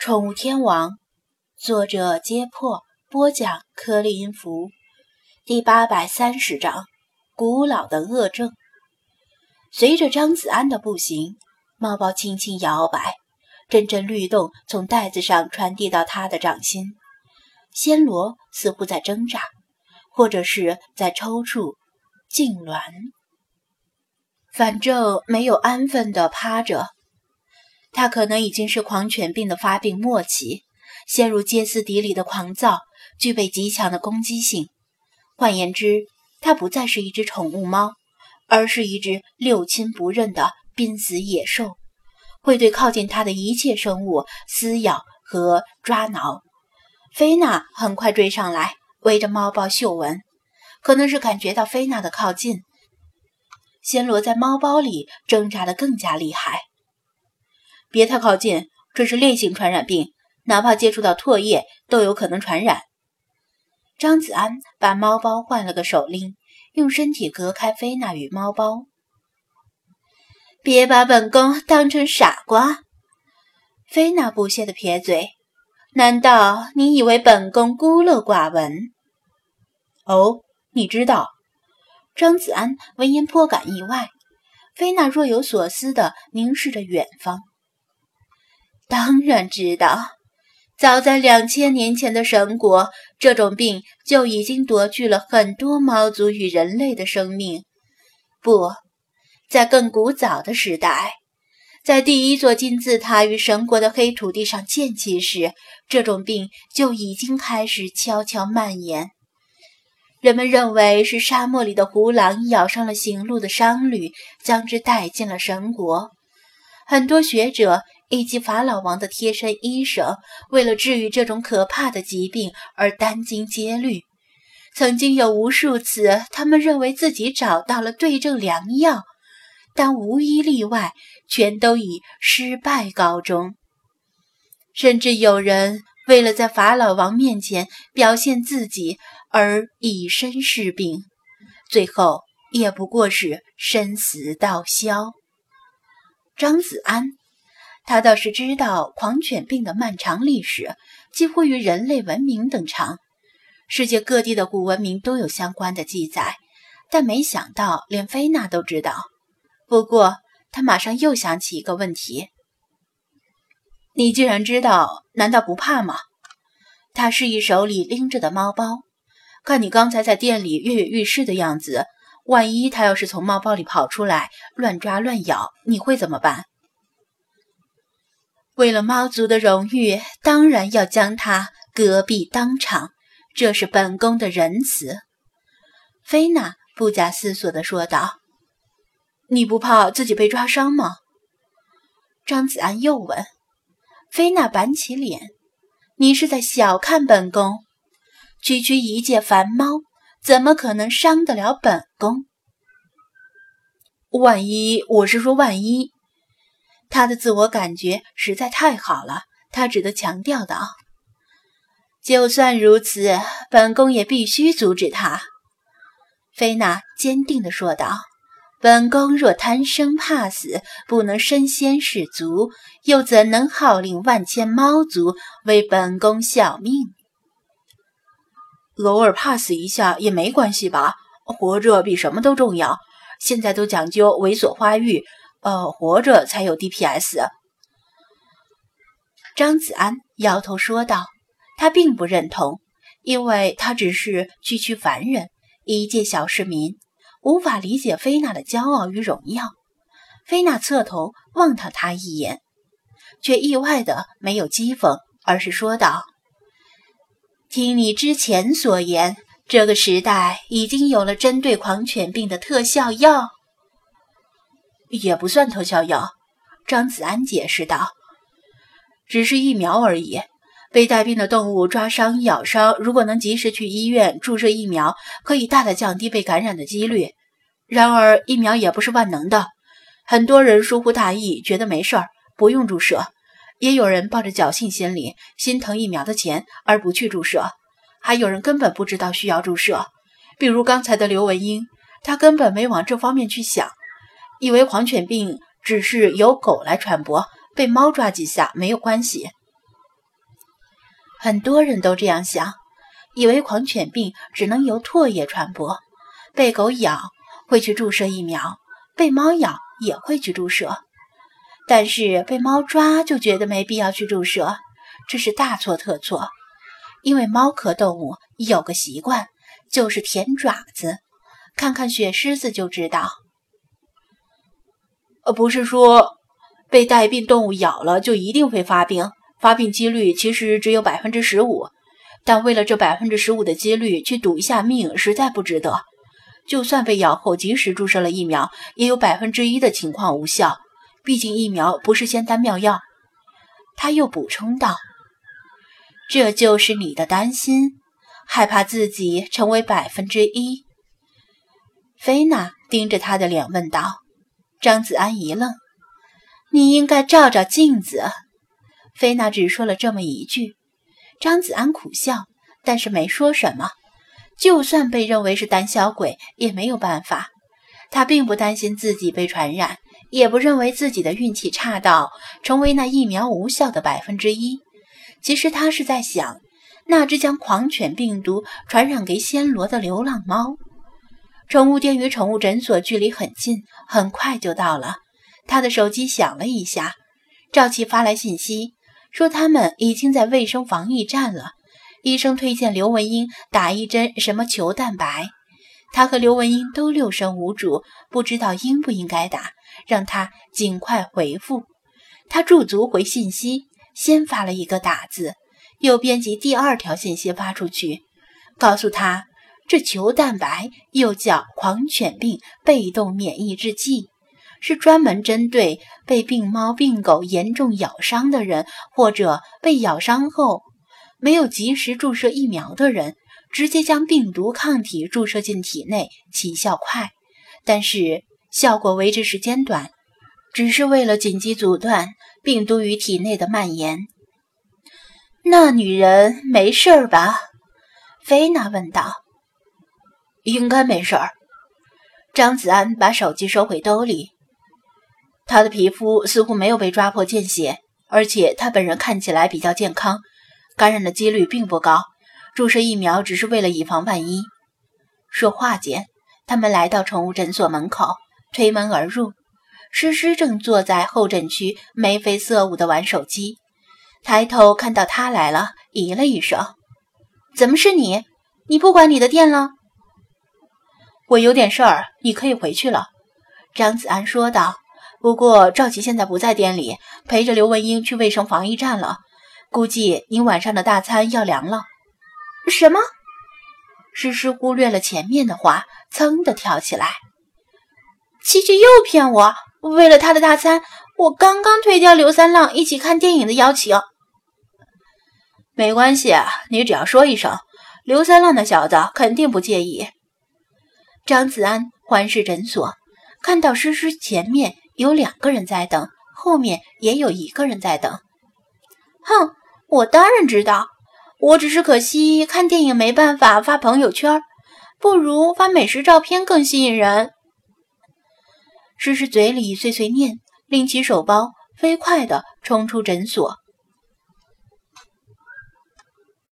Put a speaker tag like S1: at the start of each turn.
S1: 宠物天王，作者：揭破，播讲：颗粒音符，第八百三十章：古老的恶症。随着张子安的步行，猫包轻轻摇摆，阵阵律动从袋子上传递到他的掌心。暹罗似乎在挣扎，或者是在抽搐、痉挛，反正没有安分的趴着。他可能已经是狂犬病的发病末期，陷入歇斯底里的狂躁，具备极强的攻击性。换言之，它不再是一只宠物猫，而是一只六亲不认的濒死野兽，会对靠近它的一切生物撕咬和抓挠。菲娜很快追上来，围着猫包嗅闻，可能是感觉到菲娜的靠近，暹罗在猫包里挣扎得更加厉害。别太靠近，这是烈性传染病，哪怕接触到唾液都有可能传染。张子安把猫包换了个手拎，用身体隔开菲娜与猫包。别把本宫当成傻瓜！菲娜不屑地撇嘴。难道你以为本宫孤陋寡闻？
S2: 哦，你知道？
S1: 张子安闻言颇感意外。菲娜若有所思地凝视着远方。当然知道，早在两千年前的神国，这种病就已经夺去了很多猫族与人类的生命。不在更古早的时代，在第一座金字塔与神国的黑土地上建起时，这种病就已经开始悄悄蔓延。人们认为是沙漠里的胡狼咬伤了行路的商旅，将之带进了神国。很多学者。以及法老王的贴身医生，为了治愈这种可怕的疾病而殚精竭虑。曾经有无数次，他们认为自己找到了对症良药，但无一例外，全都以失败告终。甚至有人为了在法老王面前表现自己而以身试病，最后也不过是身死道消。张子安。他倒是知道狂犬病的漫长历史，几乎与人类文明等长，世界各地的古文明都有相关的记载，但没想到连菲娜都知道。不过，他马上又想起一个问题：你既然知道，难道不怕吗？他示意手里拎着的猫包，看你刚才在店里跃跃欲试的样子，万一他要是从猫包里跑出来，乱抓乱咬，你会怎么办？为了猫族的荣誉，当然要将他隔壁当场，这是本宫的仁慈。”菲娜不假思索地说道。“你不怕自己被抓伤吗？”张子安又问。菲娜板起脸：“你是在小看本宫？区区一介凡猫，怎么可能伤得了本宫？
S2: 万一……我是说万一……”
S1: 他的自我感觉实在太好了，他只得强调道：“就算如此，本宫也必须阻止他。”菲娜坚定地说道：“本宫若贪生怕死，不能身先士卒，又怎能号令万千猫族为本宫效命？
S2: 偶尔怕死一下也没关系吧？活着比什么都重要。现在都讲究猥琐花育。”呃，活着才有 DPS。
S1: 张子安摇头说道：“他并不认同，因为他只是区区凡人，一介小市民，无法理解菲娜的骄傲与荣耀。”菲娜侧头望了他一眼，却意外的没有讥讽，而是说道：“听你之前所言，这个时代已经有了针对狂犬病的特效药。”
S2: 也不算特效药，张子安解释道：“只是疫苗而已。被带病的动物抓伤、咬伤，如果能及时去医院注射疫苗，可以大大降低被感染的几率。然而，疫苗也不是万能的，很多人疏忽大意，觉得没事儿，不用注射；也有人抱着侥幸心理，心疼疫苗的钱而不去注射；还有人根本不知道需要注射，比如刚才的刘文英，他根本没往这方面去想。”以为狂犬病只是由狗来传播，被猫抓几下没有关系。
S1: 很多人都这样想，以为狂犬病只能由唾液传播，被狗咬会去注射疫苗，被猫咬也会去注射，但是被猫抓就觉得没必要去注射，这是大错特错。因为猫科动物有个习惯，就是舔爪子，看看雪狮子就知道。
S2: 不是说被带病动物咬了就一定会发病，发病几率其实只有百分之十五，但为了这百分之十五的几率去赌一下命，实在不值得。就算被咬后及时注射了疫苗，也有百分之一的情况无效，毕竟疫苗不是仙丹妙药。
S1: 他又补充道。这就是你的担心，害怕自己成为百分之一。菲娜盯着他的脸问道。张子安一愣：“你应该照照镜子。”菲娜只说了这么一句。张子安苦笑，但是没说什么。就算被认为是胆小鬼，也没有办法。他并不担心自己被传染，也不认为自己的运气差到成为那疫苗无效的百分之一。其实他是在想，那只将狂犬病毒传染给暹罗的流浪猫。宠物店与宠物诊所距离很近，很快就到了。他的手机响了一下，赵琪发来信息说他们已经在卫生防疫站了。医生推荐刘文英打一针什么球蛋白，他和刘文英都六神无主，不知道应不应该打，让他尽快回复。他驻足回信息。先发了一个打字，又编辑第二条信息发出去，告诉他这球蛋白又叫狂犬病被动免疫制剂，是专门针对被病猫病狗严重咬伤的人，或者被咬伤后没有及时注射疫苗的人，直接将病毒抗体注射进体内，起效快，但是效果维持时间短，只是为了紧急阻断。病毒于体内的蔓延。那女人没事儿吧？菲娜问道。
S2: 应该没事儿。
S1: 张子安把手机收回兜里。
S2: 他的皮肤似乎没有被抓破见血，而且他本人看起来比较健康，感染的几率并不高。注射疫苗只是为了以防万一。
S1: 说话间，他们来到宠物诊所门口，推门而入。诗诗正坐在候诊区，眉飞色舞地玩手机。抬头看到他来了，咦了一声：“怎么是你？你不管你的店了？”“
S2: 我有点事儿，你可以回去了。”
S1: 张子安说道。
S2: “不过赵琪现在不在店里，陪着刘文英去卫生防疫站了。估计你晚上的大餐要凉了。”“
S1: 什么？”诗诗忽略了前面的话，噌的跳起来：“琪琪又骗我！”为了他的大餐，我刚刚推掉刘三浪一起看电影的邀请。
S2: 没关系，你只要说一声，刘三浪那小子肯定不介意。
S1: 张子安环视诊所，看到诗诗前面有两个人在等，后面也有一个人在等。哼，我当然知道，我只是可惜看电影没办法发朋友圈，不如发美食照片更吸引人。诗诗嘴里碎碎念，拎起手包，飞快地冲出诊所。